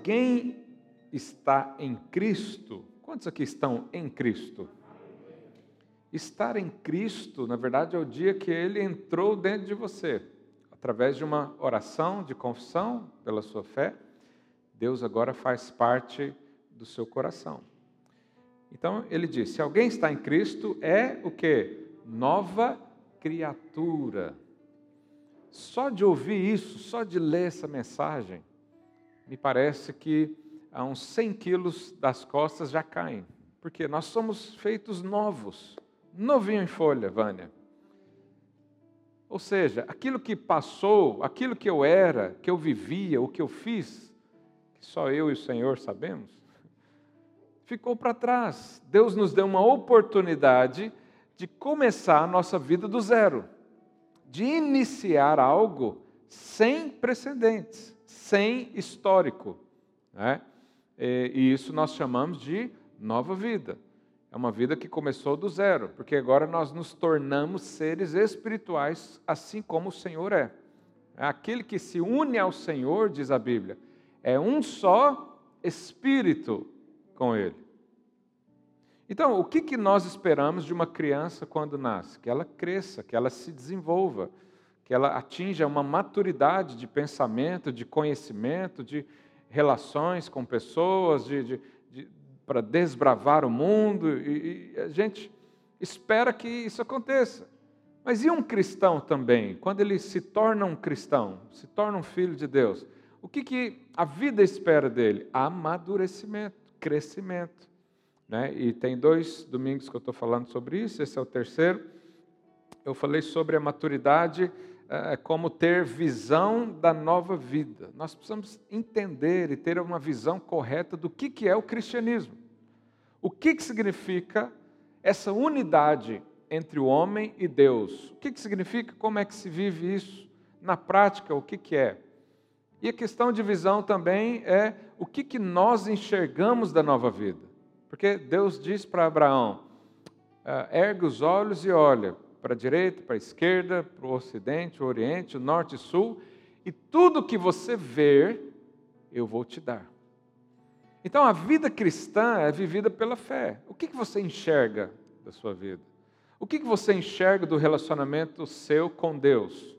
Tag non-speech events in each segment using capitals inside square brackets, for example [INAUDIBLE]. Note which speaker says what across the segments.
Speaker 1: alguém está em Cristo, quantos aqui estão em Cristo? Estar em Cristo, na verdade, é o dia que ele entrou dentro de você, através de uma oração de confissão pela sua fé. Deus agora faz parte do seu coração. Então ele diz: se alguém está em Cristo, é o que? Nova criatura. Só de ouvir isso, só de ler essa mensagem, me parece que a uns 100 quilos das costas já caem, porque nós somos feitos novos, novinho em folha, Vânia. Ou seja, aquilo que passou, aquilo que eu era, que eu vivia, o que eu fiz, que só eu e o Senhor sabemos, ficou para trás. Deus nos deu uma oportunidade de começar a nossa vida do zero, de iniciar algo sem precedentes, sem histórico. Né? E isso nós chamamos de nova vida. É uma vida que começou do zero, porque agora nós nos tornamos seres espirituais, assim como o Senhor é. é aquele que se une ao Senhor, diz a Bíblia, é um só espírito com Ele. Então, o que, que nós esperamos de uma criança quando nasce? Que ela cresça, que ela se desenvolva, que ela atinja uma maturidade de pensamento, de conhecimento, de relações com pessoas, de, de, de para desbravar o mundo. E, e a gente espera que isso aconteça. Mas e um cristão também? Quando ele se torna um cristão, se torna um filho de Deus, o que, que a vida espera dele? Amadurecimento, crescimento. Né? E tem dois domingos que eu estou falando sobre isso, esse é o terceiro. Eu falei sobre a maturidade é, como ter visão da nova vida. Nós precisamos entender e ter uma visão correta do que, que é o cristianismo. O que, que significa essa unidade entre o homem e Deus? O que, que significa? Como é que se vive isso? Na prática, o que, que é? E a questão de visão também é o que, que nós enxergamos da nova vida. Porque Deus diz para Abraão: ah, ergue os olhos e olha para a direita, para a esquerda, para o ocidente, o oriente, o norte e sul, e tudo que você ver, eu vou te dar. Então a vida cristã é vivida pela fé. O que, que você enxerga da sua vida? O que, que você enxerga do relacionamento seu com Deus?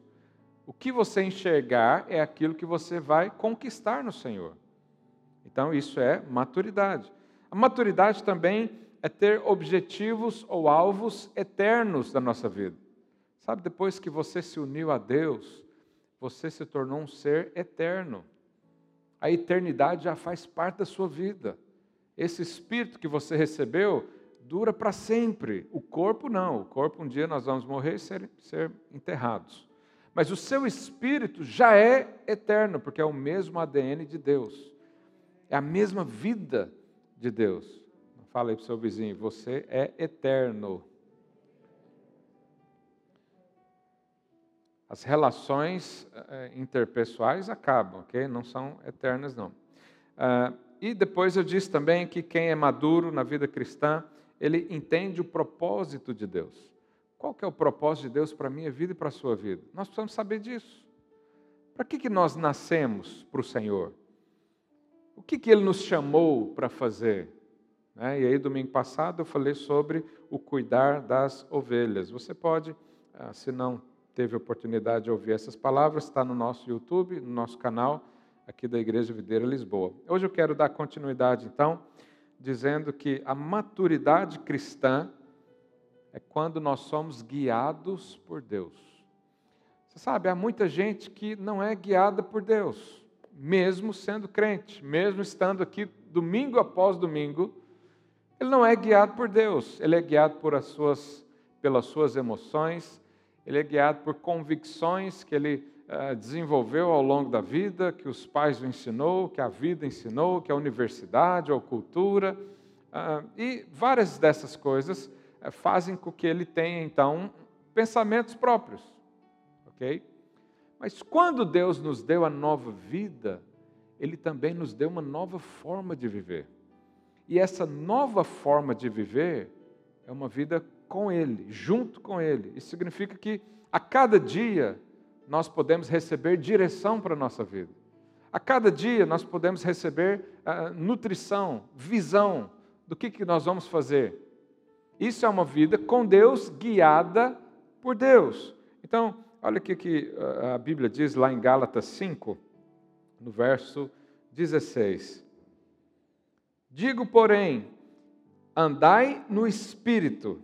Speaker 1: O que você enxergar é aquilo que você vai conquistar no Senhor. Então isso é maturidade. A maturidade também é ter objetivos ou alvos eternos da nossa vida. Sabe, depois que você se uniu a Deus, você se tornou um ser eterno. A eternidade já faz parte da sua vida. Esse espírito que você recebeu dura para sempre. O corpo não. O corpo um dia nós vamos morrer e ser, ser enterrados. Mas o seu espírito já é eterno, porque é o mesmo ADN de Deus. É a mesma vida de Deus. Fala aí para o seu vizinho, você é eterno. As relações eh, interpessoais acabam, ok? Não são eternas, não. Ah, e depois eu disse também que quem é maduro na vida cristã, ele entende o propósito de Deus. Qual que é o propósito de Deus para a minha vida e para a sua vida? Nós precisamos saber disso. Para que, que nós nascemos para o Senhor? O que, que Ele nos chamou para fazer? Né? E aí, domingo passado, eu falei sobre o cuidar das ovelhas. Você pode, ah, se não teve oportunidade de ouvir essas palavras, está no nosso YouTube, no nosso canal, aqui da Igreja Videira Lisboa. Hoje eu quero dar continuidade, então, dizendo que a maturidade cristã é quando nós somos guiados por Deus. Você sabe, há muita gente que não é guiada por Deus mesmo sendo crente, mesmo estando aqui domingo após domingo, ele não é guiado por Deus, ele é guiado por as suas, pelas suas emoções, ele é guiado por convicções que ele uh, desenvolveu ao longo da vida, que os pais o ensinou, que a vida ensinou, que a universidade ou cultura, uh, e várias dessas coisas uh, fazem com que ele tenha então pensamentos próprios, ok? Mas quando Deus nos deu a nova vida, Ele também nos deu uma nova forma de viver. E essa nova forma de viver é uma vida com Ele, junto com Ele. Isso significa que a cada dia nós podemos receber direção para a nossa vida. A cada dia nós podemos receber uh, nutrição, visão do que, que nós vamos fazer. Isso é uma vida com Deus, guiada por Deus. Então, olha o que a Bíblia diz lá em Gálatas 5, no verso 16. Digo, porém, andai no espírito,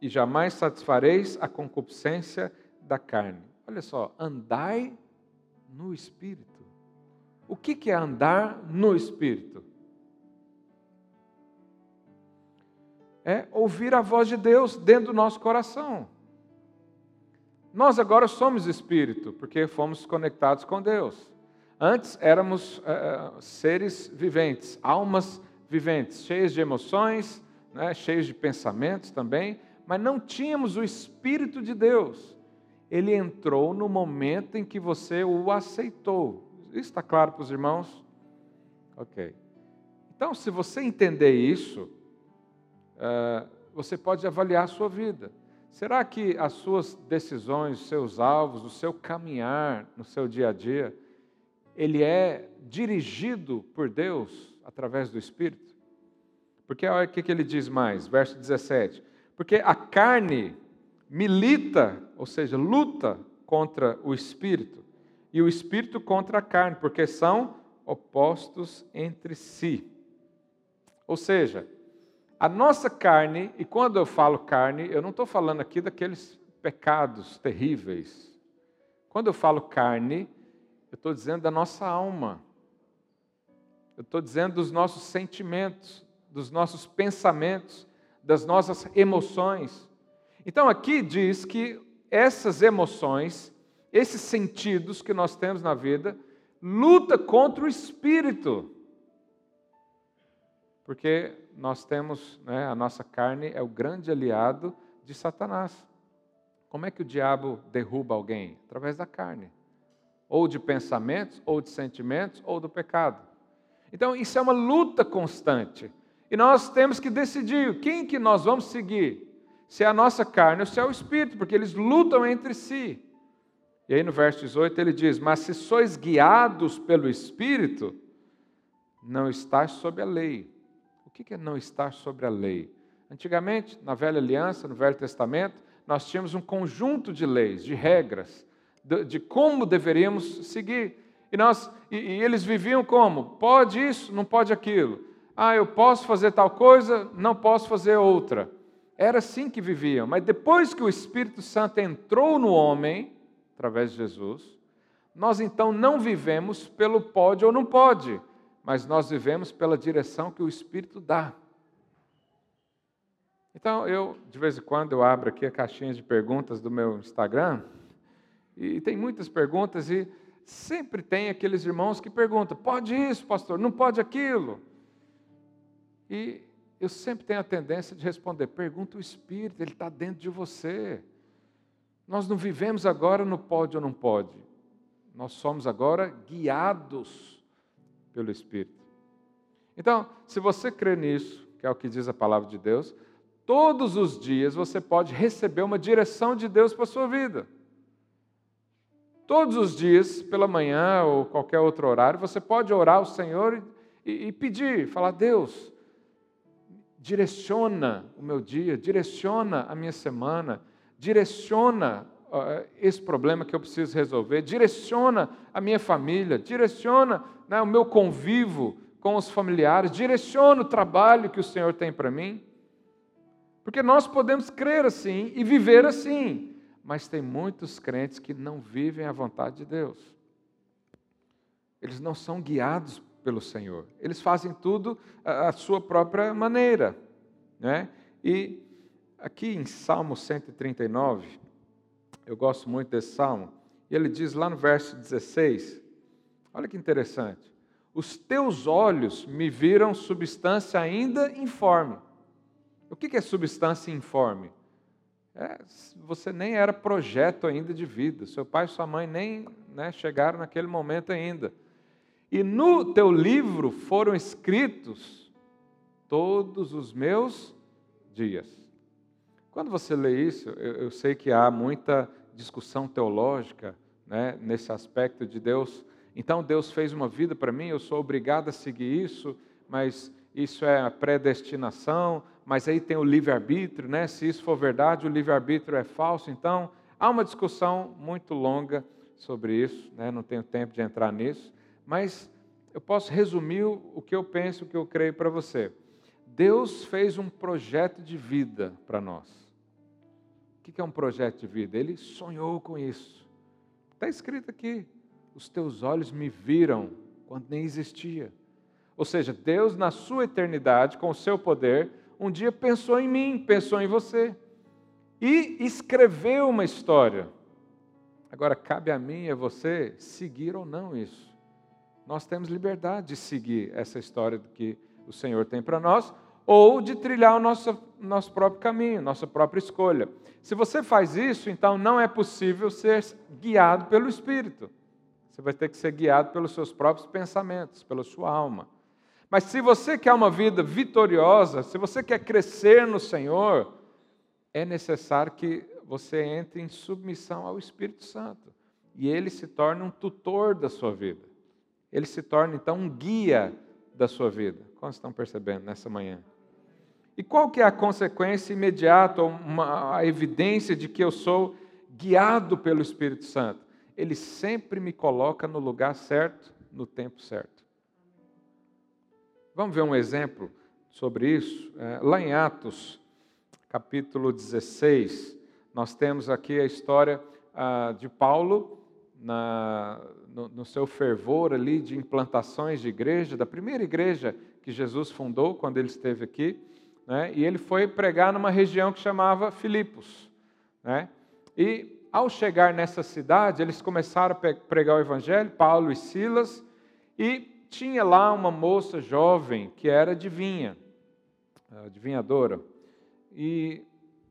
Speaker 1: e jamais satisfareis a concupiscência da carne. Olha só, andai no espírito. O que é andar no espírito? É ouvir a voz de Deus dentro do nosso coração. Nós agora somos espírito, porque fomos conectados com Deus. Antes éramos uh, seres viventes, almas viventes, cheias de emoções, né, cheios de pensamentos também, mas não tínhamos o Espírito de Deus. Ele entrou no momento em que você o aceitou. Isso está claro para os irmãos? Ok. Então, se você entender isso, uh, você pode avaliar a sua vida. Será que as suas decisões, os seus alvos, o seu caminhar no seu dia a dia, ele é dirigido por Deus através do Espírito? Porque olha o que ele diz mais, verso 17. Porque a carne milita, ou seja, luta contra o Espírito, e o Espírito contra a carne, porque são opostos entre si. Ou seja, a nossa carne, e quando eu falo carne, eu não estou falando aqui daqueles pecados terríveis. Quando eu falo carne, eu estou dizendo da nossa alma. Eu estou dizendo dos nossos sentimentos, dos nossos pensamentos, das nossas emoções. Então aqui diz que essas emoções, esses sentidos que nós temos na vida, luta contra o espírito. Porque nós temos, né, a nossa carne é o grande aliado de Satanás. Como é que o diabo derruba alguém? Através da carne ou de pensamentos, ou de sentimentos, ou do pecado. Então, isso é uma luta constante. E nós temos que decidir quem que nós vamos seguir. Se é a nossa carne ou se é o espírito, porque eles lutam entre si. E aí no verso 18 ele diz: Mas se sois guiados pelo espírito, não estás sob a lei. O que é não estar sobre a lei? Antigamente, na velha aliança, no Velho Testamento, nós tínhamos um conjunto de leis, de regras, de, como deveríamos seguir. E, nós, e, e eles viviam como? Pode isso, não pode aquilo. Ah, eu posso fazer tal coisa, não posso fazer outra. Era assim que viviam. Mas depois que o Espírito Santo entrou no homem, através de Jesus, nós então não vivemos pelo pode ou não pode, mas nós vivemos pela direção que o Espírito dá. Então, eu, de vez em quando, eu abro aqui a caixinha de perguntas do meu Instagram e tem muitas perguntas e sempre tem aqueles irmãos que perguntam: pode isso, pastor? Não pode aquilo? E eu sempre tenho a tendência de responder: pergunta o Espírito, ele está dentro de você. Nós não vivemos agora no pode ou não pode. Nós somos agora guiados pelo Espírito. Então, se você crê nisso, que é o que diz a palavra de Deus, todos os dias você pode receber uma direção de Deus para a sua vida. Todos os dias, pela manhã ou qualquer outro horário, você pode orar ao Senhor e, e pedir, falar: Deus, direciona o meu dia, direciona a minha semana, direciona uh, esse problema que eu preciso resolver, direciona a minha família, direciona né, o meu convívio com os familiares, direciona o trabalho que o Senhor tem para mim. Porque nós podemos crer assim e viver assim mas tem muitos crentes que não vivem a vontade de Deus. Eles não são guiados pelo Senhor. Eles fazem tudo à sua própria maneira. Né? E aqui em Salmo 139, eu gosto muito desse salmo, e ele diz lá no verso 16: olha que interessante. Os teus olhos me viram substância ainda informe. O que é substância informe? É, você nem era projeto ainda de vida, seu pai e sua mãe nem né, chegaram naquele momento ainda. E no teu livro foram escritos todos os meus dias. Quando você lê isso, eu, eu sei que há muita discussão teológica né, nesse aspecto de Deus Então Deus fez uma vida para mim, eu sou obrigado a seguir isso, mas isso é predestinação, mas aí tem o livre-arbítrio, né? Se isso for verdade, o livre-arbítrio é falso. Então, há uma discussão muito longa sobre isso, né? não tenho tempo de entrar nisso, mas eu posso resumir o que eu penso, o que eu creio para você. Deus fez um projeto de vida para nós. O que é um projeto de vida? Ele sonhou com isso. Está escrito aqui: os teus olhos me viram quando nem existia. Ou seja, Deus, na sua eternidade, com o seu poder, um dia pensou em mim, pensou em você. E escreveu uma história. Agora, cabe a mim e a você seguir ou não isso. Nós temos liberdade de seguir essa história que o Senhor tem para nós, ou de trilhar o nosso, nosso próprio caminho, nossa própria escolha. Se você faz isso, então não é possível ser guiado pelo Espírito. Você vai ter que ser guiado pelos seus próprios pensamentos, pela sua alma. Mas se você quer uma vida vitoriosa, se você quer crescer no Senhor, é necessário que você entre em submissão ao Espírito Santo. E ele se torne um tutor da sua vida. Ele se torna então um guia da sua vida. Como estão percebendo nessa manhã? E qual que é a consequência imediata, uma, a evidência de que eu sou guiado pelo Espírito Santo? Ele sempre me coloca no lugar certo, no tempo certo. Vamos ver um exemplo sobre isso? É, lá em Atos, capítulo 16, nós temos aqui a história ah, de Paulo na, no, no, seu fervor ali de implantações de igreja, da primeira igreja que Jesus fundou quando ele esteve aqui, né? e ele foi pregar numa região que chamava Filipos. Né? E ao chegar nessa cidade, eles começaram a pregar o evangelho, Paulo e Silas, e tinha lá uma moça jovem que era adivinha, adivinhadora, e,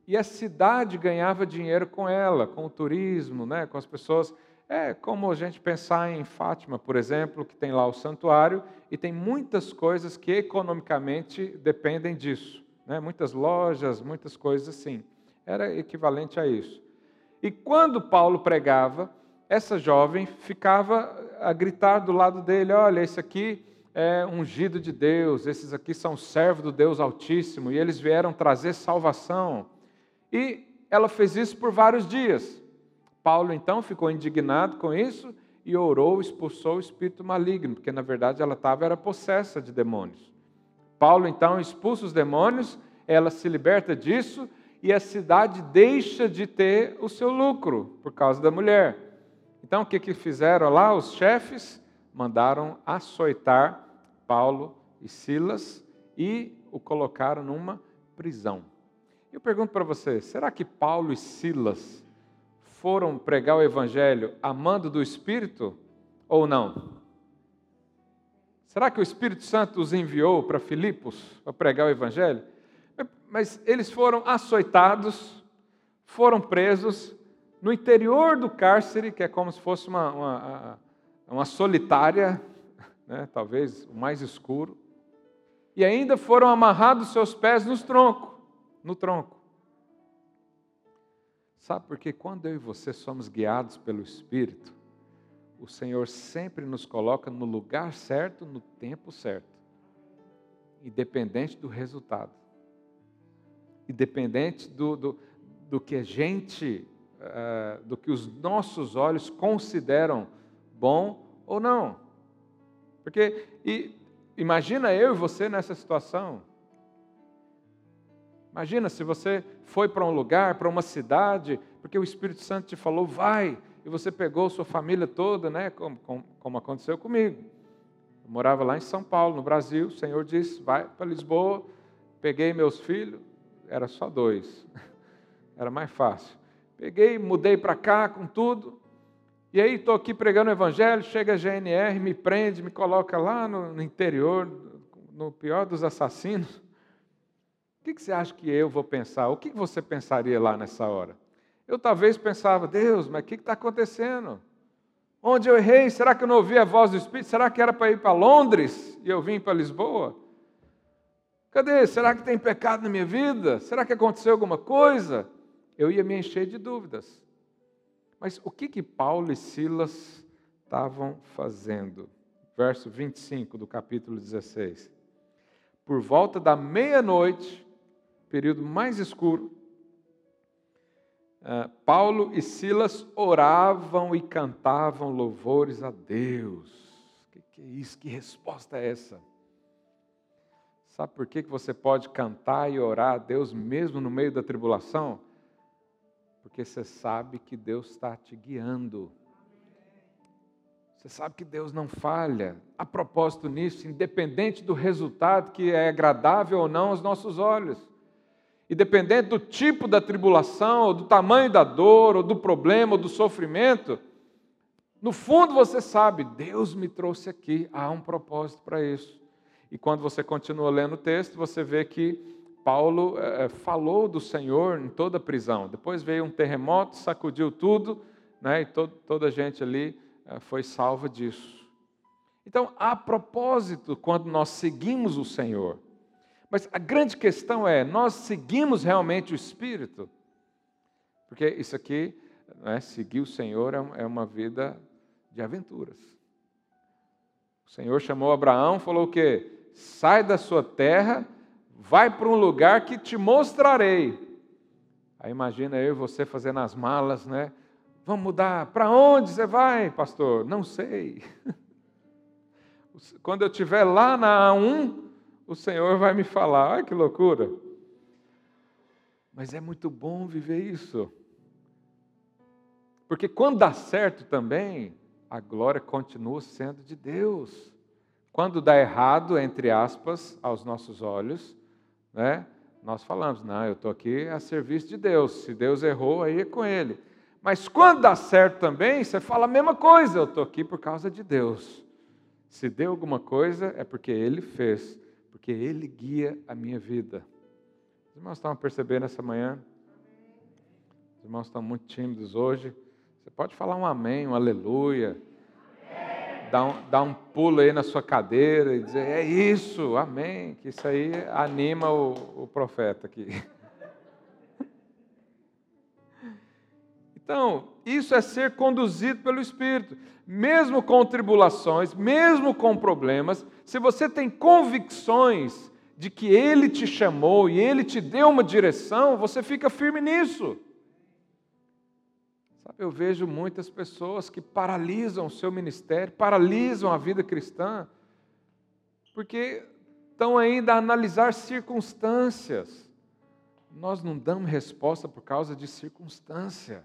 Speaker 1: e a cidade ganhava dinheiro com ela, com o turismo, né, com as pessoas. É como a gente pensar em Fátima, por exemplo, que tem lá o santuário e tem muitas coisas que economicamente dependem disso. Né? Muitas lojas, muitas coisas assim. Era equivalente a isso. E quando Paulo pregava, essa jovem ficava a gritar do lado dele: Olha, esse aqui é ungido de Deus, esses aqui são servos do Deus Altíssimo, e eles vieram trazer salvação. E ela fez isso por vários dias. Paulo então ficou indignado com isso e orou, expulsou o espírito maligno, porque na verdade ela estava era possessa de demônios. Paulo então expulsa os demônios, ela se liberta disso e a cidade deixa de ter o seu lucro por causa da mulher. Então, o que, que fizeram lá? Os chefes mandaram açoitar Paulo e Silas e o colocaram numa prisão. Eu pergunto para você: será que Paulo e Silas foram pregar o evangelho amando do Espírito ou não? Será que o Espírito Santo os enviou para Filipos para pregar o evangelho? Mas eles foram açoitados, foram presos, no interior do cárcere, que é como se fosse uma, uma, uma solitária, [LAUGHS] né, talvez o mais escuro, e ainda foram amarrados seus pés nos tronco, no tronco. Sabe por que quando eu e você somos guiados pelo Espírito, o Senhor sempre nos coloca no lugar certo, no tempo certo, independente do resultado, independente do, do, do que a gente uh, do que os nossos olhos consideram bom ou não. Porque e, imagina eu e você nessa situação. Imagina se você foi para um lugar, para uma cidade, porque o Espírito Santo te falou, vai, e você pegou sua família toda, né, como, como, como aconteceu comigo. Eu morava lá em São Paulo, no Brasil, o Senhor disse, vai para Lisboa, peguei meus filhos, era só dois, [LAUGHS] era mais fácil. Peguei, mudei para cá com tudo. E aí estou aqui pregando o evangelho, chega a GNR, me prende, me coloca lá no, no interior, no pior dos assassinos. O que, que, você acha que eu vou pensar? O que, que você pensaria lá nessa hora? Eu talvez pensava, Deus, mas o que está acontecendo? Onde eu errei? Será que eu não ouvi a voz do Espírito? Será que era para ir para Londres e eu vim para Lisboa? Cadê? Será que tem pecado na minha vida? Será que aconteceu alguma coisa? Eu ia me encher de dúvidas. Mas o que que Paulo e Silas estavam fazendo? Verso 25 do capítulo 16. Por volta da meia-noite, período mais escuro, uh, Paulo e Silas oravam e cantavam louvores a Deus. Que, que é isso? Que resposta é essa? Sabe por que, que você pode cantar e orar a Deus mesmo no meio da tribulação? Porque você sabe que Deus está te guiando. Você sabe que Deus não falha. A propósito nisso, independente do resultado que é agradável ou não aos nossos olhos, independente do tipo da tribulação, ou do tamanho da dor, ou do problema, ou do sofrimento, no fundo você sabe, Deus me trouxe aqui, há um propósito para isso. E quando você continua lendo o texto, você vê que Paulo é, falou do Senhor em toda a prisão. Depois veio um terremoto, sacudiu tudo, né, e to toda a gente ali é, foi salva disso. Então, a propósito, quando nós seguimos o Senhor, mas a grande questão é: nós seguimos realmente o Espírito? Porque isso aqui, né, seguir o Senhor é uma vida de aventuras. O Senhor chamou Abraão, falou o quê? sai da sua terra, vai para um lugar que te mostrarei. Aí imagina eu e você fazendo as malas, né? Vamos mudar. Para onde você vai, pastor? Não sei. [LAUGHS] Quando eu estiver lá na A1, o Senhor vai me falar. Olha que loucura. Mas é muito bom viver isso. Porque quando dá certo também, a glória continua sendo de Deus. Quando dá errado, entre aspas, aos nossos olhos, né, nós falamos, não, eu estou aqui a serviço de Deus. Se Deus errou, aí é com Ele. Mas quando dá certo também, você fala a mesma coisa, eu estou aqui por causa de Deus. Se deu alguma coisa, é porque Ele fez, porque Ele guia a minha vida. Os irmãos estão percebendo essa manhã? Os irmãos estão muito tímidos hoje. Você pode falar um amém, um aleluia dar um, um pulo aí na sua cadeira e dizer: É isso, amém. Que isso aí anima o, o profeta aqui. [LAUGHS] Então, isso é ser conduzido pelo Espírito. Mesmo com tribulações, mesmo com problemas, se você tem convicções de que Ele te chamou e Ele te deu uma direção, você fica firme nisso. Eu vejo muitas pessoas que paralisam o seu ministério, paralisam a vida cristã, porque estão ainda a analisar circunstâncias. Nós não damos resposta por causa de circunstância,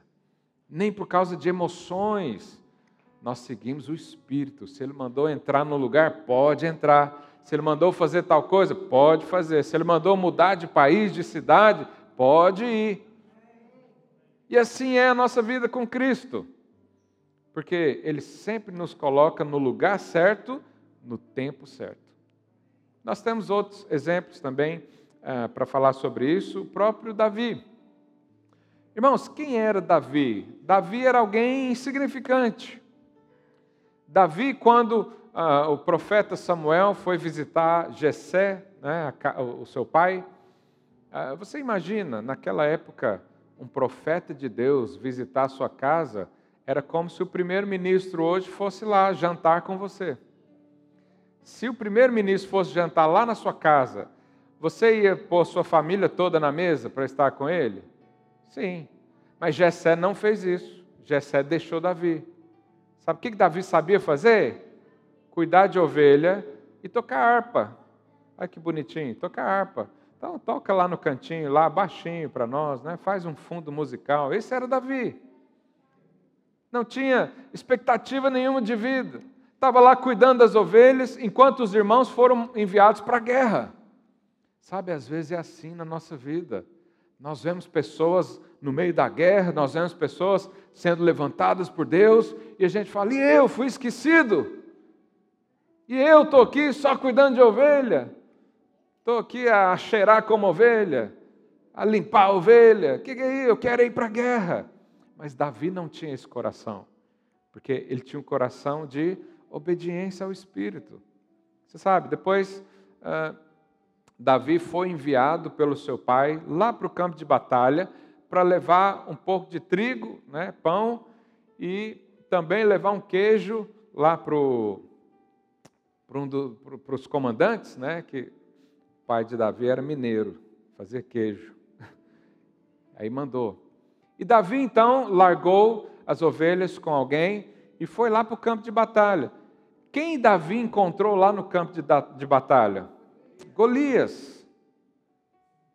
Speaker 1: nem por causa de emoções. Nós seguimos o Espírito. Se Ele mandou entrar no lugar, pode entrar. Se Ele mandou fazer tal coisa, pode fazer. Se Ele mandou mudar de país, de cidade, pode ir. E assim é a nossa vida com Cristo, porque Ele sempre nos coloca no lugar certo, no tempo certo. Nós temos outros exemplos também ah, para falar sobre isso, o próprio Davi. Irmãos, quem era Davi? Davi era alguém insignificante. Davi, quando ah, o profeta Samuel foi visitar Jessé, né, o seu pai, ah, você imagina, naquela época, um profeta de Deus visitar a sua casa, era como se o primeiro-ministro hoje fosse lá jantar com você. Se o primeiro-ministro fosse jantar lá na sua casa, você ia pôr sua família toda na mesa para estar com ele? Sim. Mas Jessé não fez isso. Jessé deixou Davi. Sabe o que Davi sabia fazer? Cuidar de ovelha e tocar harpa. Olha que bonitinho, tocar harpa. Então toca lá no cantinho, lá baixinho para nós, né? faz um fundo musical. Esse era Davi. Não tinha expectativa nenhuma de vida. Estava lá cuidando das ovelhas, enquanto os irmãos foram enviados para a guerra. Sabe, às vezes é assim na nossa vida. Nós vemos pessoas no meio da guerra, nós vemos pessoas sendo levantadas por Deus, e a gente fala: e eu fui esquecido? E eu estou aqui só cuidando de ovelha? Estou aqui a cheirar como ovelha, a limpar a ovelha. O que, que é isso? Eu quero ir para a guerra. Mas Davi não tinha esse coração, porque ele tinha um coração de obediência ao Espírito. Você sabe, depois uh, Davi foi enviado pelo seu pai lá para o campo de batalha para levar um pouco de trigo, né, pão, e também levar um queijo lá para um os comandantes, né, que pai de Davi era mineiro, fazia queijo. [LAUGHS] Aí mandou. E Davi então largou as ovelhas com alguém e foi lá para o campo de batalha. Quem Davi encontrou lá no campo de, de batalha? Golias.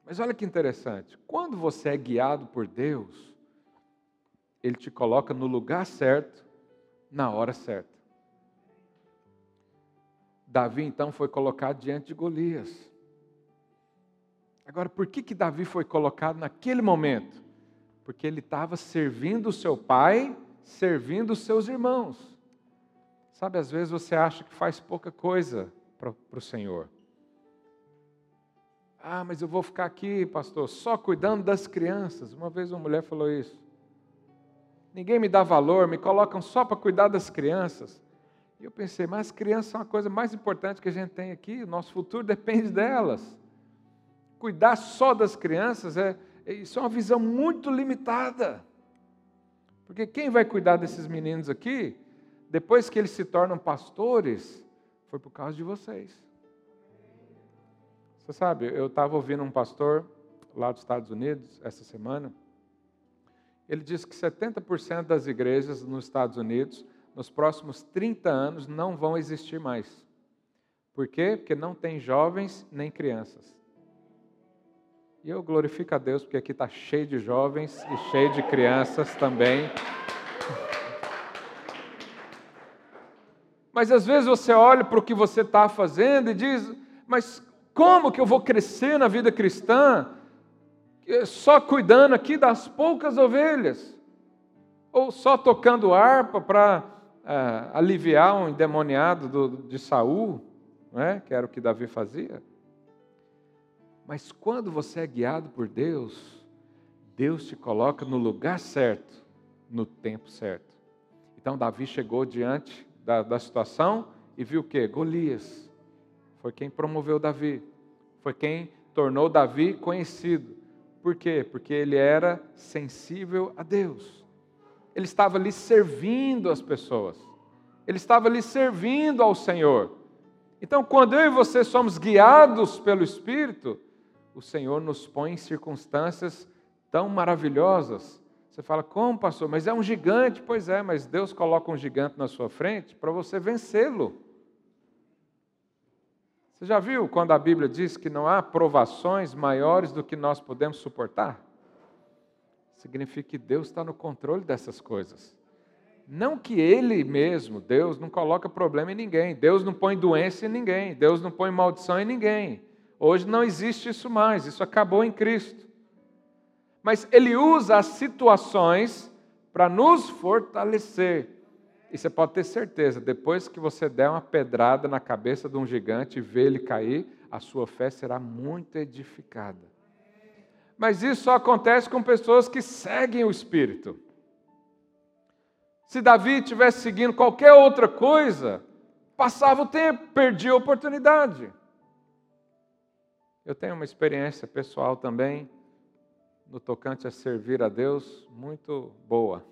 Speaker 1: Mas olha que interessante, quando você é guiado por Deus, Ele te coloca no lugar certo, na hora certa. Davi então foi colocado diante de Golias. Agora, por que, que Davi foi colocado naquele momento? Porque ele estava servindo o seu pai, servindo os seus irmãos. Sabe, às vezes você acha que faz pouca coisa para o Senhor. Ah, mas eu vou ficar aqui, pastor, só cuidando das crianças. Uma vez uma mulher falou isso. Ninguém me dá valor, me colocam só para cuidar das crianças. E eu pensei, mas as crianças são a coisa mais importante que a gente tem aqui, o nosso futuro depende delas. Cuidar só das crianças é, isso é uma visão muito limitada. Porque quem vai cuidar desses meninos aqui, depois que eles se tornam pastores, foi por causa de vocês. Você sabe, eu estava ouvindo um pastor lá dos Estados Unidos essa semana. Ele disse que 70% das igrejas nos Estados Unidos, nos próximos 30 anos, não vão existir mais. Por quê? Porque não tem jovens nem crianças. E eu glorifico a Deus porque aqui está cheio de jovens e cheio de crianças também. Mas às vezes você olha para o que você está fazendo e diz: Mas como que eu vou crescer na vida cristã só cuidando aqui das poucas ovelhas? Ou só tocando harpa para é, aliviar um endemoniado do, de Saul, não é? que era o que Davi fazia? Mas quando você é guiado por Deus, Deus te coloca no lugar certo, no tempo certo. Então Davi chegou diante da, da situação e viu o que? Golias foi quem promoveu Davi, foi quem tornou Davi conhecido. Por quê? Porque ele era sensível a Deus. Ele estava ali servindo as pessoas. Ele estava ali servindo ao Senhor. Então, quando eu e você somos guiados pelo Espírito, o Senhor nos põe em circunstâncias tão maravilhosas. Você fala, como pastor? Mas é um gigante. Pois é, mas Deus coloca um gigante na sua frente para você vencê-lo. Você já viu quando a Bíblia diz que não há provações maiores do que nós podemos suportar? Significa que Deus está no controle dessas coisas. Não que Ele mesmo, Deus, não coloca problema em ninguém. Deus não põe doença em ninguém. Deus não põe maldição em ninguém. Hoje não existe isso mais. Isso acabou em Cristo. Mas Ele usa as situações para nos fortalecer e você pode ter certeza, depois que você der uma pedrada na cabeça de um gigante e ver ele cair, a sua fé será muito edificada. Mas isso só acontece com pessoas que seguem o Espírito. Se Davi tivesse seguindo qualquer outra coisa, passava o tempo, perdia a oportunidade. Eu tenho uma experiência pessoal também, no tocante a servir a Deus, muito boa.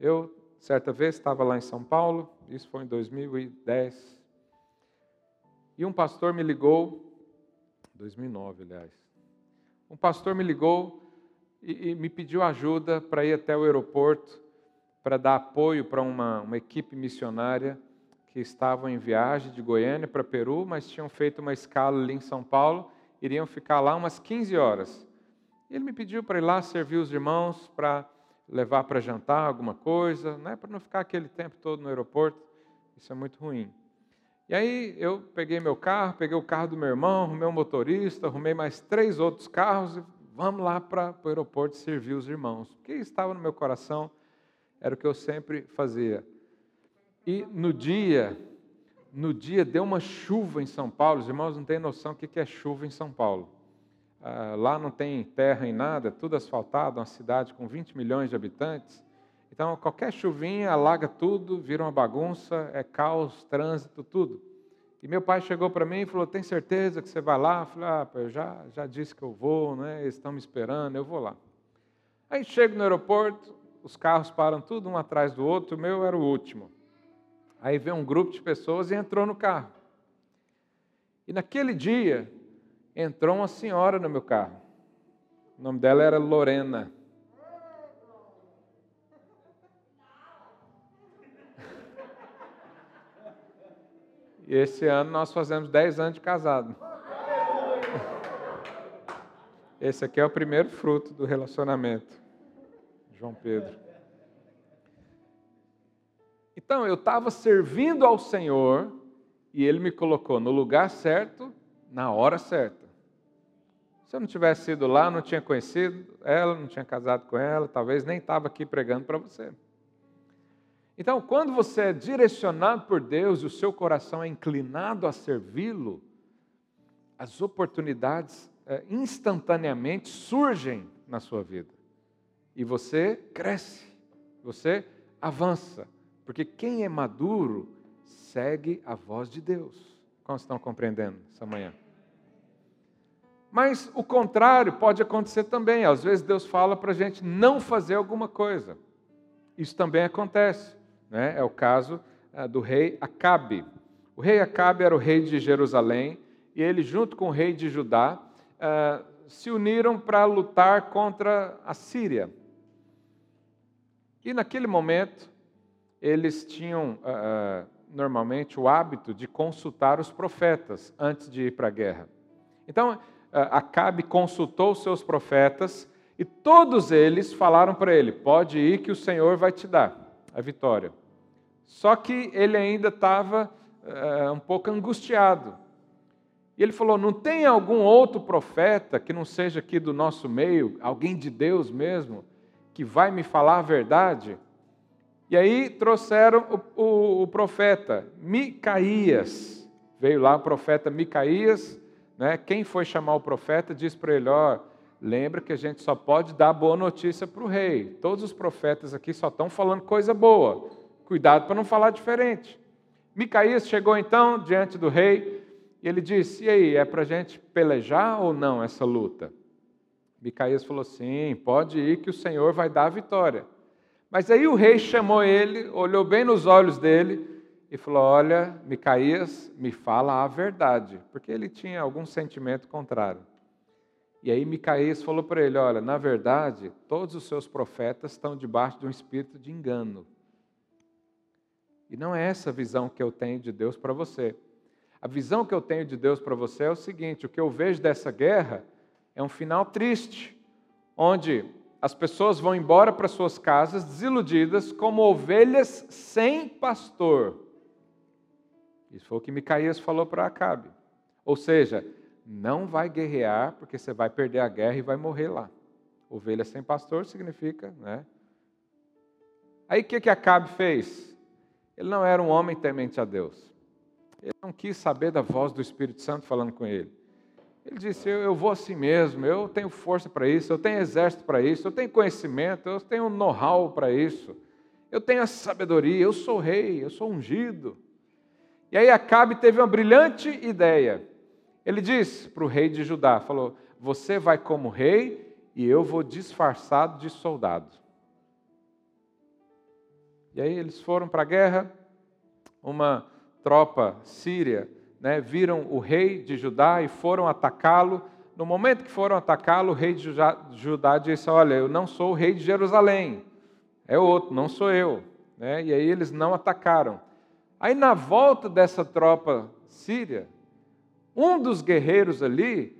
Speaker 1: Eu Certa vez estava lá em São Paulo, isso foi em 2010, e um pastor me ligou, 2009, aliás. Um pastor me ligou e, e me pediu ajuda para ir até o aeroporto para dar apoio para uma, uma equipe missionária que estavam em viagem de Goiânia para Peru, mas tinham feito uma escala ali em São Paulo, iriam ficar lá umas 15 horas. Ele me pediu para ir lá servir os irmãos, para levar para jantar alguma coisa, né, para não ficar aquele tempo todo no aeroporto. Isso é muito ruim. E aí eu peguei meu carro, peguei o carro do meu irmão, arrumei um motorista, arrumei mais três outros carros e vamos lá para o aeroporto servir os irmãos. O que estava no meu coração era o que eu sempre fazia. E no dia, no dia deu uma chuva em São Paulo, os irmãos não têm noção o que é chuva em São Paulo. Ah, lá não tem terra em nada, tudo asfaltado, uma cidade com 20 milhões de habitantes. Então, qualquer chuvinha alaga tudo, vira uma bagunça, é caos, trânsito, tudo. E meu pai chegou para mim e falou: Tem certeza que você vai lá? Eu falei: Ah, eu já, já disse que eu vou, né? eles estão me esperando, eu vou lá. Aí chego no aeroporto, os carros param tudo um atrás do outro, o meu era o último. Aí veio um grupo de pessoas e entrou no carro. E naquele dia, entrou uma senhora no meu carro. O nome dela era Lorena. E esse ano nós fazemos 10 anos de casado. Esse aqui é o primeiro fruto do relacionamento. João Pedro. Então, eu estava servindo ao Senhor e Ele me colocou no lugar certo, na hora certa. Se eu não tivesse ido lá, não tinha conhecido ela, não tinha casado com ela, talvez nem estava aqui pregando para você. Então, quando você é direcionado por Deus e o seu coração é inclinado a servi-lo, as oportunidades é, instantaneamente surgem na sua vida. E você cresce, você avança. Porque quem é maduro segue a voz de Deus. Como estão compreendendo essa manhã? Mas o contrário pode acontecer também. Às vezes Deus fala para a gente não fazer alguma coisa. Isso também acontece. Né? É o caso uh, do rei Acabe. O rei Acabe era o rei de Jerusalém e ele, junto com o rei de Judá, uh, se uniram para lutar contra a Síria. E naquele momento, eles tinham uh, normalmente o hábito de consultar os profetas antes de ir para a guerra. Então, Acabe consultou os seus profetas e todos eles falaram para ele: pode ir que o Senhor vai te dar a vitória. Só que ele ainda estava uh, um pouco angustiado. E ele falou: Não tem algum outro profeta que não seja aqui do nosso meio, alguém de Deus mesmo, que vai me falar a verdade? E aí trouxeram o, o, o profeta Micaías. Veio lá o profeta Micaías. Né? Quem foi chamar o profeta disse para ele: Ó, lembra que a gente só pode dar boa notícia para o rei. Todos os profetas aqui só estão falando coisa boa. Cuidado para não falar diferente. Micaías chegou então diante do rei e ele disse: E aí, é para a gente pelejar ou não essa luta? Micaías falou: Sim, pode ir que o Senhor vai dar a vitória. Mas aí o rei chamou ele, olhou bem nos olhos dele e falou: Olha, Micaías, me fala a verdade, porque ele tinha algum sentimento contrário. E aí Micaías falou para ele: Olha, na verdade, todos os seus profetas estão debaixo de um espírito de engano. E não é essa a visão que eu tenho de Deus para você. A visão que eu tenho de Deus para você é o seguinte: o que eu vejo dessa guerra é um final triste, onde as pessoas vão embora para suas casas desiludidas como ovelhas sem pastor. Isso foi o que Micaías falou para Acabe. Ou seja, não vai guerrear porque você vai perder a guerra e vai morrer lá. Ovelha sem pastor significa, né? Aí o que, que Acabe fez? Ele não era um homem temente a Deus. Ele não quis saber da voz do Espírito Santo falando com ele. Ele disse: eu, eu vou assim mesmo, eu tenho força para isso, eu tenho exército para isso, eu tenho conhecimento, eu tenho know-how para isso, eu tenho a sabedoria, eu sou rei, eu sou ungido. E aí Acabe teve uma brilhante ideia. Ele disse para o rei de Judá: falou, Você vai como rei e eu vou disfarçado de soldado. E aí eles foram para a guerra, uma tropa síria, né, viram o rei de Judá e foram atacá-lo. No momento que foram atacá-lo, o rei de Judá disse: Olha, eu não sou o rei de Jerusalém, é outro, não sou eu. Né? E aí eles não atacaram. Aí na volta dessa tropa síria, um dos guerreiros ali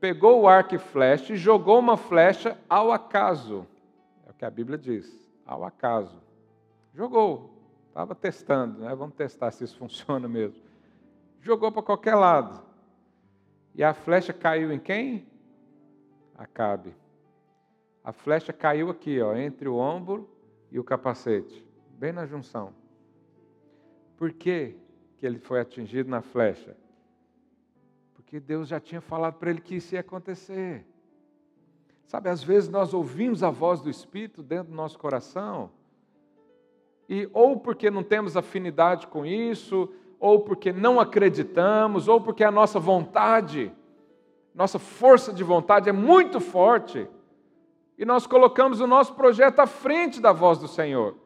Speaker 1: pegou o arco e flecha e jogou uma flecha ao acaso. É o que a Bíblia diz, ao acaso. Jogou. Estava testando, né? Vamos testar se isso [LAUGHS] funciona mesmo. Jogou para qualquer lado. E a flecha caiu em quem? Acabe. A flecha caiu aqui, ó, entre o ombro e o capacete, bem na junção. Por que, que ele foi atingido na flecha? Porque Deus já tinha falado para ele que isso ia acontecer. Sabe, às vezes nós ouvimos a voz do Espírito dentro do nosso coração, e ou porque não temos afinidade com isso, ou porque não acreditamos, ou porque a nossa vontade, nossa força de vontade é muito forte, e nós colocamos o nosso projeto à frente da voz do Senhor.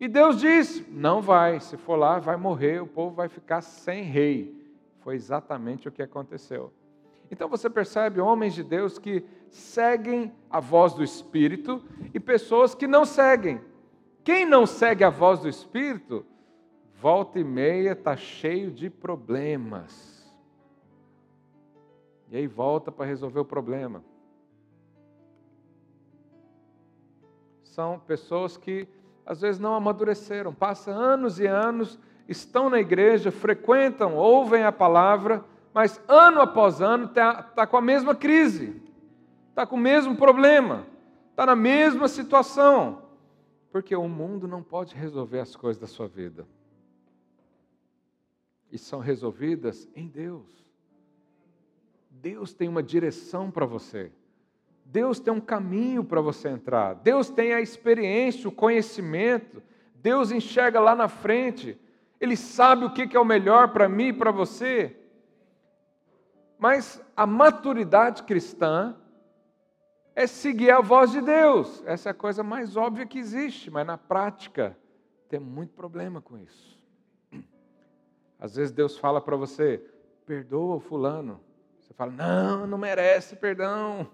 Speaker 1: E Deus diz: não vai, se for lá, vai morrer, o povo vai ficar sem rei. Foi exatamente o que aconteceu. Então você percebe homens de Deus que seguem a voz do Espírito e pessoas que não seguem. Quem não segue a voz do Espírito, volta e meia está cheio de problemas. E aí volta para resolver o problema. São pessoas que às vezes não amadureceram, passam anos e anos, estão na igreja, frequentam, ouvem a palavra, mas ano após ano está tá com a mesma crise, está com o mesmo problema, está na mesma situação, porque o mundo não pode resolver as coisas da sua vida. E são resolvidas em Deus. Deus tem uma direção para você. Deus tem um caminho para você entrar. Deus tem a experiência, o conhecimento. Deus enxerga lá na frente. Ele sabe o que é o melhor para mim e para você. Mas a maturidade cristã é seguir a voz de Deus. Essa é a coisa mais óbvia que existe, mas na prática tem muito problema com isso. Às vezes Deus fala para você: perdoa o fulano. Você fala: não, não merece perdão.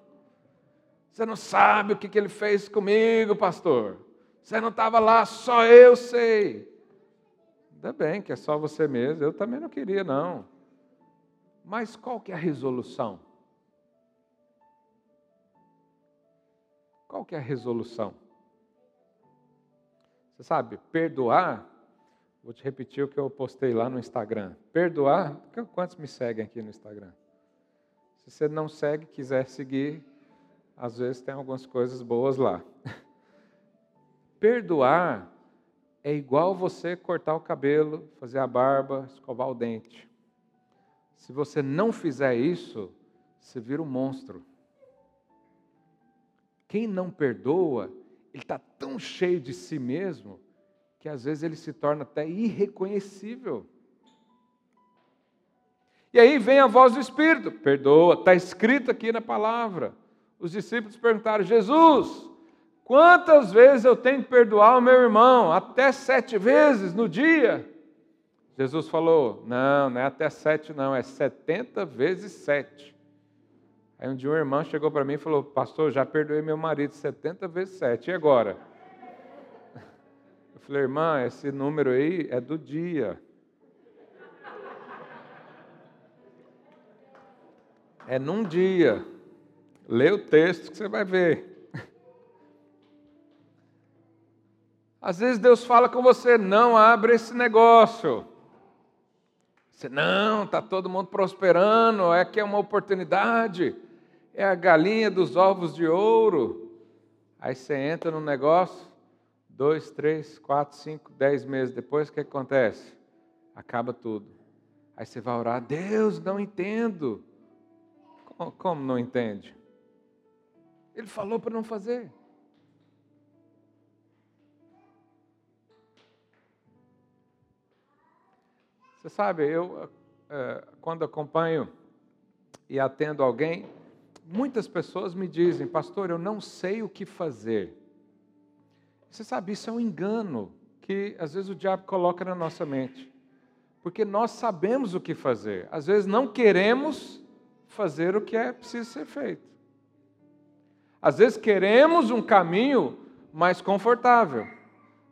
Speaker 1: Você não sabe o que, ele fez comigo, pastor. Você não estava lá, só eu sei. Ainda bem que é só você mesmo, eu também não queria, não. Mas qual que é a resolução? Qual que é a resolução? Você sabe, perdoar, vou te repetir o que eu postei lá no Instagram. Perdoar, quantos me seguem aqui no Instagram? Se você não segue, quiser seguir, às vezes tem algumas coisas boas lá. [LAUGHS] Perdoar é igual você cortar o cabelo, fazer a barba, escovar o dente. Se você não fizer isso, você vira um monstro. Quem não perdoa, ele está tão cheio de si mesmo que às vezes ele se torna até irreconhecível. E aí vem a voz do Espírito: perdoa, está escrito aqui na palavra os discípulos perguntaram: Jesus, quantas vezes eu tenho que perdoar o meu irmão? Até sete vezes no dia? Jesus falou: Não, não é até sete, não, é setenta vezes sete. Aí um dia um irmão chegou para mim e falou: Pastor, já perdoei meu marido setenta vezes sete, e agora? Falei: Irmã, esse número aí é do dia. É num dia. Lê o texto que você vai ver. Às vezes Deus fala com você, não abre esse negócio. Você, não, está todo mundo prosperando, é que é uma oportunidade, é a galinha dos ovos de ouro. Aí você entra no negócio, dois, três, quatro, cinco, dez meses depois, o que acontece? Acaba tudo. Aí você vai orar, Deus, não entendo. Como, como não entende? Ele falou para não fazer. Você sabe, eu, é, quando acompanho e atendo alguém, muitas pessoas me dizem, pastor, eu não sei o que fazer. Você sabe, isso é um engano que às vezes o diabo coloca na nossa mente. Porque nós sabemos o que fazer, às vezes não queremos fazer o que é preciso ser feito. Às vezes queremos um caminho mais confortável.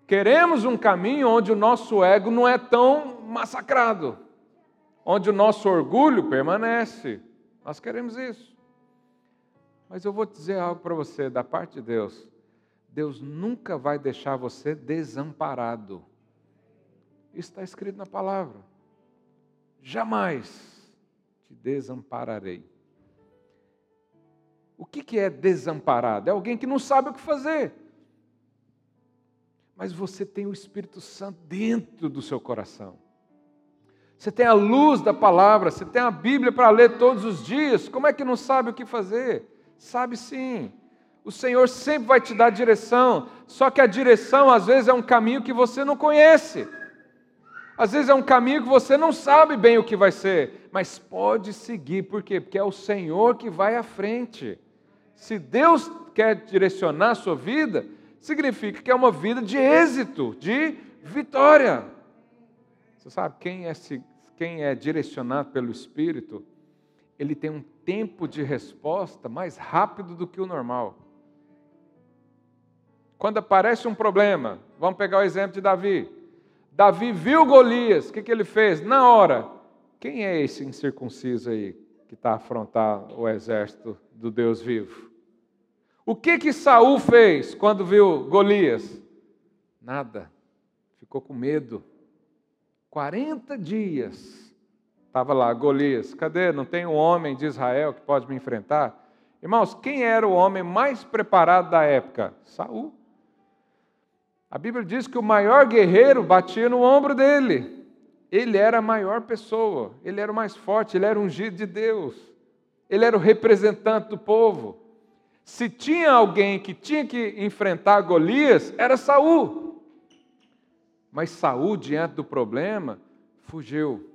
Speaker 1: Queremos um caminho onde o nosso ego não é tão massacrado, onde o nosso orgulho permanece. Nós queremos isso. Mas eu vou dizer algo para você, da parte de Deus. Deus nunca vai deixar você desamparado. Isso está escrito na palavra. Jamais te desampararei. O que é desamparado? É alguém que não sabe o que fazer. Mas você tem o Espírito Santo dentro do seu coração. Você tem a luz da palavra, você tem a Bíblia para ler todos os dias. Como é que não sabe o que fazer? Sabe sim. O Senhor sempre vai te dar direção, só que a direção às vezes é um caminho que você não conhece. Às vezes é um caminho que você não sabe bem o que vai ser, mas pode seguir, por quê? Porque é o Senhor que vai à frente. Se Deus quer direcionar a sua vida, significa que é uma vida de êxito, de vitória. Você sabe, quem é, quem é direcionado pelo Espírito, ele tem um tempo de resposta mais rápido do que o normal. Quando aparece um problema, vamos pegar o exemplo de Davi. Davi viu Golias, o que, que ele fez? Na hora, quem é esse incircunciso aí que está a afrontar o exército do Deus vivo? O que que Saul fez quando viu Golias? Nada. Ficou com medo. 40 dias. Estava lá, Golias. Cadê? Não tem um homem de Israel que pode me enfrentar? Irmãos, quem era o homem mais preparado da época? Saul. A Bíblia diz que o maior guerreiro batia no ombro dele. Ele era a maior pessoa, ele era o mais forte, ele era ungido de Deus. Ele era o representante do povo. Se tinha alguém que tinha que enfrentar Golias, era Saul. Mas Saul, diante do problema, fugiu.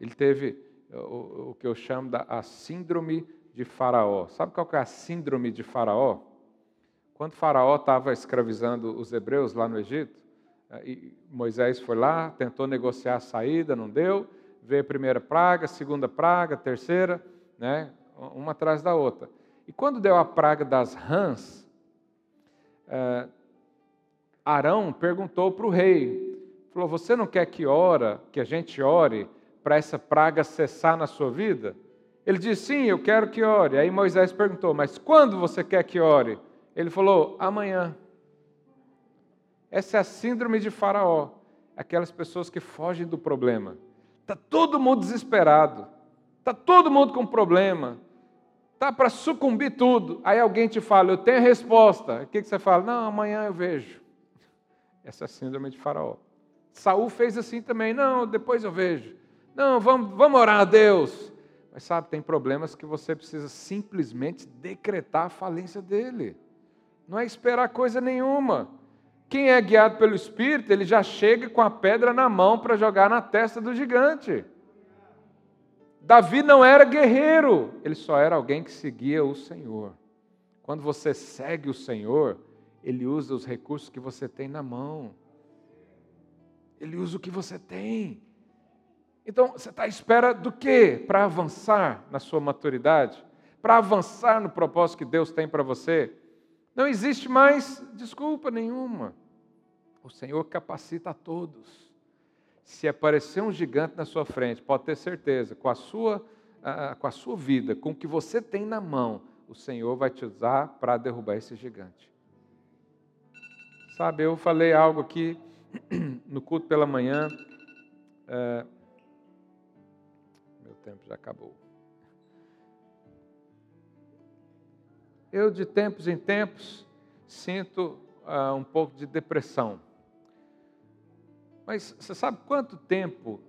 Speaker 1: Ele teve o, o que eu chamo da síndrome de Faraó. Sabe qual é a síndrome de Faraó? Quando Faraó estava escravizando os hebreus lá no Egito, eh, Moisés foi lá, tentou negociar a saída, não deu. Veio a primeira praga, segunda praga, terceira, né, uma atrás da outra. E quando deu a praga das rãs, é, Arão perguntou para o rei, falou: Você não quer que ora, que a gente ore para essa praga cessar na sua vida? Ele disse: Sim, eu quero que ore. Aí Moisés perguntou: Mas quando você quer que ore? Ele falou: amanhã. Essa é a síndrome de Faraó. Aquelas pessoas que fogem do problema. Está todo mundo desesperado. Está todo mundo com problema. Está para sucumbir tudo. Aí alguém te fala: Eu tenho a resposta. O que, que você fala? Não, amanhã eu vejo. Essa é a síndrome de Faraó. Saul fez assim também. Não, depois eu vejo. Não, vamos, vamos orar a Deus. Mas sabe, tem problemas que você precisa simplesmente decretar a falência dele não é esperar coisa nenhuma. Quem é guiado pelo Espírito, ele já chega com a pedra na mão para jogar na testa do gigante. Davi não era guerreiro, ele só era alguém que seguia o Senhor. Quando você segue o Senhor, ele usa os recursos que você tem na mão. Ele usa o que você tem. Então, você está à espera do quê? Para avançar na sua maturidade? Para avançar no propósito que Deus tem para você? Não existe mais desculpa nenhuma. O Senhor capacita a todos. Se aparecer um gigante na sua frente, pode ter certeza, com a sua, com a sua vida, com o que você tem na mão, o Senhor vai te usar para derrubar esse gigante. Sabe, eu falei algo aqui [CLEARS THROAT] no culto pela manhã. É... Meu tempo já acabou. Eu, de tempos em tempos, sinto uh, um pouco de depressão. Mas você sabe quanto tempo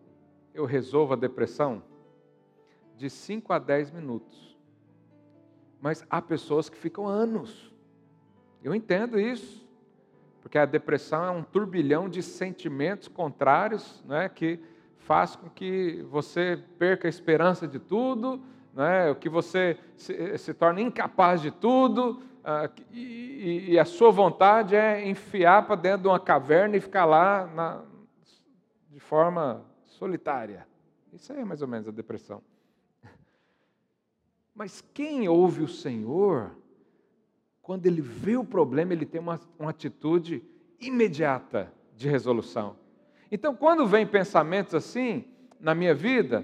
Speaker 1: eu resolvo a depressão? De 5 a 10 minutos. Mas há pessoas que ficam anos. Eu entendo isso. Porque a depressão é um turbilhão de sentimentos contrários, né, que faz com que você perca a esperança de tudo, né, que você se, se torna incapaz de tudo, ah, e, e, a sua vontade é enfiar para dentro de uma caverna e ficar lá na, de forma solitária. Isso aí é mais ou menos a depressão. [LAUGHS] Mas quem ouve o Senhor, quando ele vê o problema, ele tem uma, uma atitude imediata de resolução. Então, quando vem pensamentos assim na minha vida,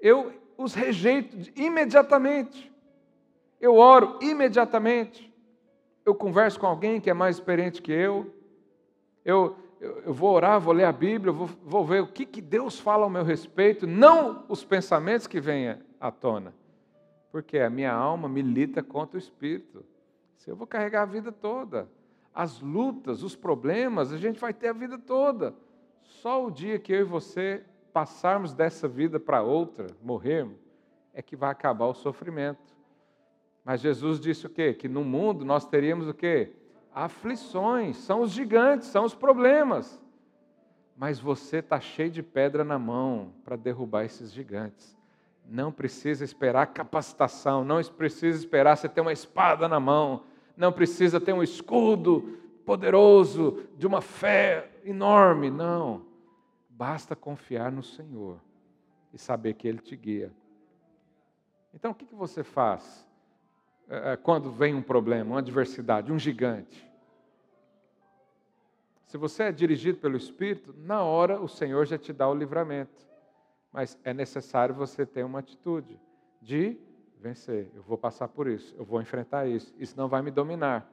Speaker 1: eu os rejeito imediatamente. Eu oro imediatamente. Eu converso com alguém que é mais experiente que eu. Eu, eu, eu vou orar, vou ler a Bíblia, vou, vou ver o que, que Deus fala ao meu respeito, não os pensamentos que vêm à tona. Porque a minha alma milita contra o Espírito. Se eu vou carregar a vida toda. As lutas, os problemas, a gente vai ter a vida toda. Só o dia que eu e você passarmos dessa vida para outra, morrermos, é que vai acabar o sofrimento. Mas Jesus disse o quê? Que no mundo nós teríamos o quê? Aflições, são os gigantes, são os problemas. Mas você está cheio de pedra na mão para derrubar esses gigantes. Não precisa esperar capacitação, não precisa esperar você ter uma espada na mão, não precisa ter um escudo poderoso de uma fé enorme, não. Basta confiar no Senhor e saber que Ele te guia. Então, o que você faz eh, eh, quando vem um problema, uma adversidade, um gigante? Se você é dirigido pelo Espírito, na hora o Senhor já te dá o livramento. Mas é necessário você ter uma atitude de vencer. Eu vou passar por isso, eu vou enfrentar isso. Isso não vai me dominar.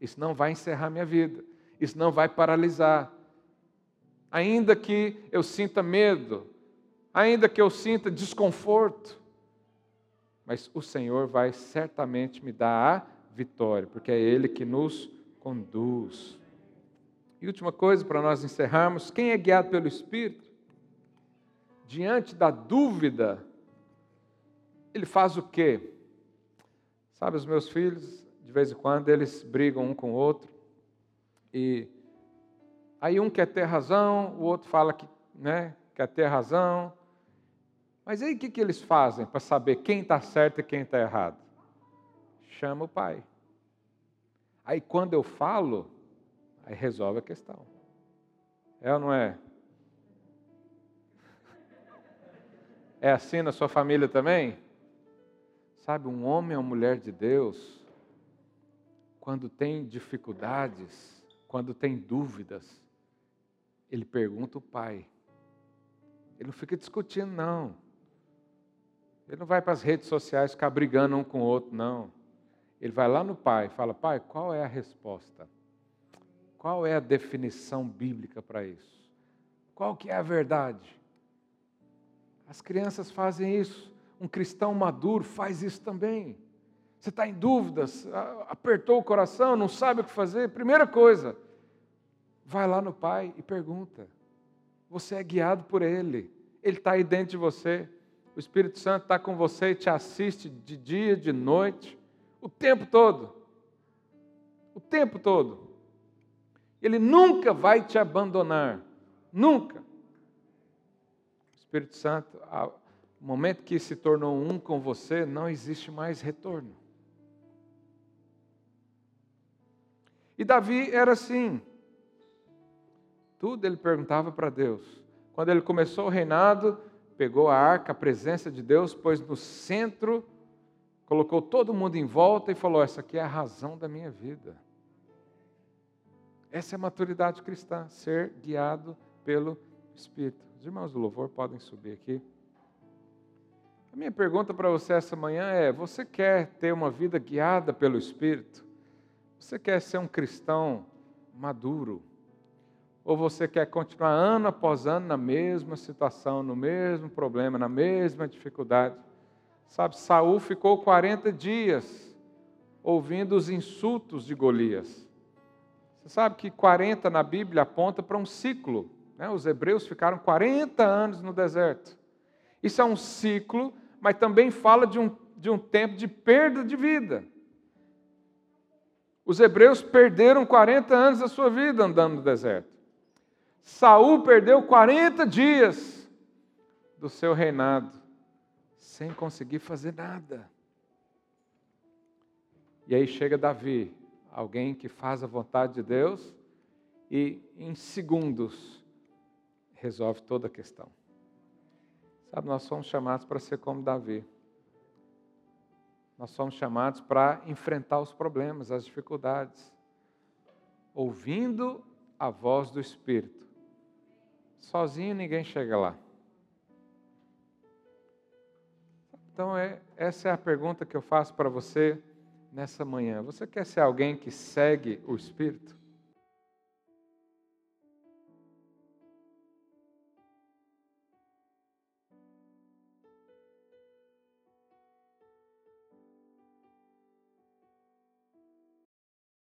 Speaker 1: Isso não vai encerrar minha vida. Isso não vai paralisar. Ainda que eu sinta medo, ainda que eu sinta desconforto, mas o Senhor vai certamente me dar a vitória, porque é Ele que nos conduz. E última coisa para nós encerrarmos: quem é guiado pelo Espírito, diante da dúvida, ele faz o quê? Sabe, os meus filhos, de vez em quando, eles brigam um com o outro, e aí um quer ter razão, o outro fala que né, quer ter razão. Mas aí o que, que eles fazem para saber quem está certo e quem está errado? Chama o pai. Aí quando eu falo, Aí resolve a questão. É ou não é? É assim na sua família também? Sabe, um homem ou mulher de Deus, quando tem dificuldades, quando tem dúvidas, ele pergunta o pai. Ele não fica discutindo, não. Ele não vai para as redes sociais ficar brigando um com o outro, não. Ele vai lá no pai fala: Pai, qual é a resposta? Qual é a definição bíblica para isso? Qual que é a verdade? As crianças fazem isso. Um cristão maduro faz isso também. Você está em dúvidas, apertou o coração, não sabe o que fazer. Primeira coisa, vai lá no pai e pergunta. Você é guiado por ele. Ele está aí dentro de você. O Espírito Santo está com você e te assiste de dia, de noite, o tempo todo. O tempo todo. Ele nunca vai te abandonar. Nunca. O Espírito Santo, no momento que se tornou um com você, não existe mais retorno. E Davi era assim. Tudo ele perguntava para Deus. Quando ele começou o reinado, pegou a arca, a presença de Deus, pôs no centro, colocou todo mundo em volta e falou: Essa aqui é a razão da minha vida. Essa é a maturidade cristã, ser guiado pelo Espírito. Os irmãos do louvor podem subir aqui. A minha pergunta para você essa manhã é: você quer ter uma vida guiada pelo Espírito? Você quer ser um cristão maduro? Ou você quer continuar ano após ano na mesma situação, no mesmo problema, na mesma dificuldade? Sabe, Saul ficou 40 dias ouvindo os insultos de Golias. Você sabe que 40 na Bíblia aponta para um ciclo. Né? Os hebreus ficaram 40 anos no deserto. Isso é um ciclo, mas também fala de um, de um tempo de perda de vida. Os hebreus perderam 40 anos da sua vida andando no deserto. Saul perdeu 40 dias do seu reinado sem conseguir fazer nada. E aí chega Davi, alguém que faz a vontade de Deus e em segundos resolve toda a questão. Sabe, nós somos chamados para ser como Davi. Nós somos chamados para enfrentar os problemas, as dificuldades, ouvindo a voz do Espírito. Sozinho ninguém chega lá. Então, é, essa é a pergunta que eu faço para você nessa manhã. Você quer ser alguém que segue o Espírito?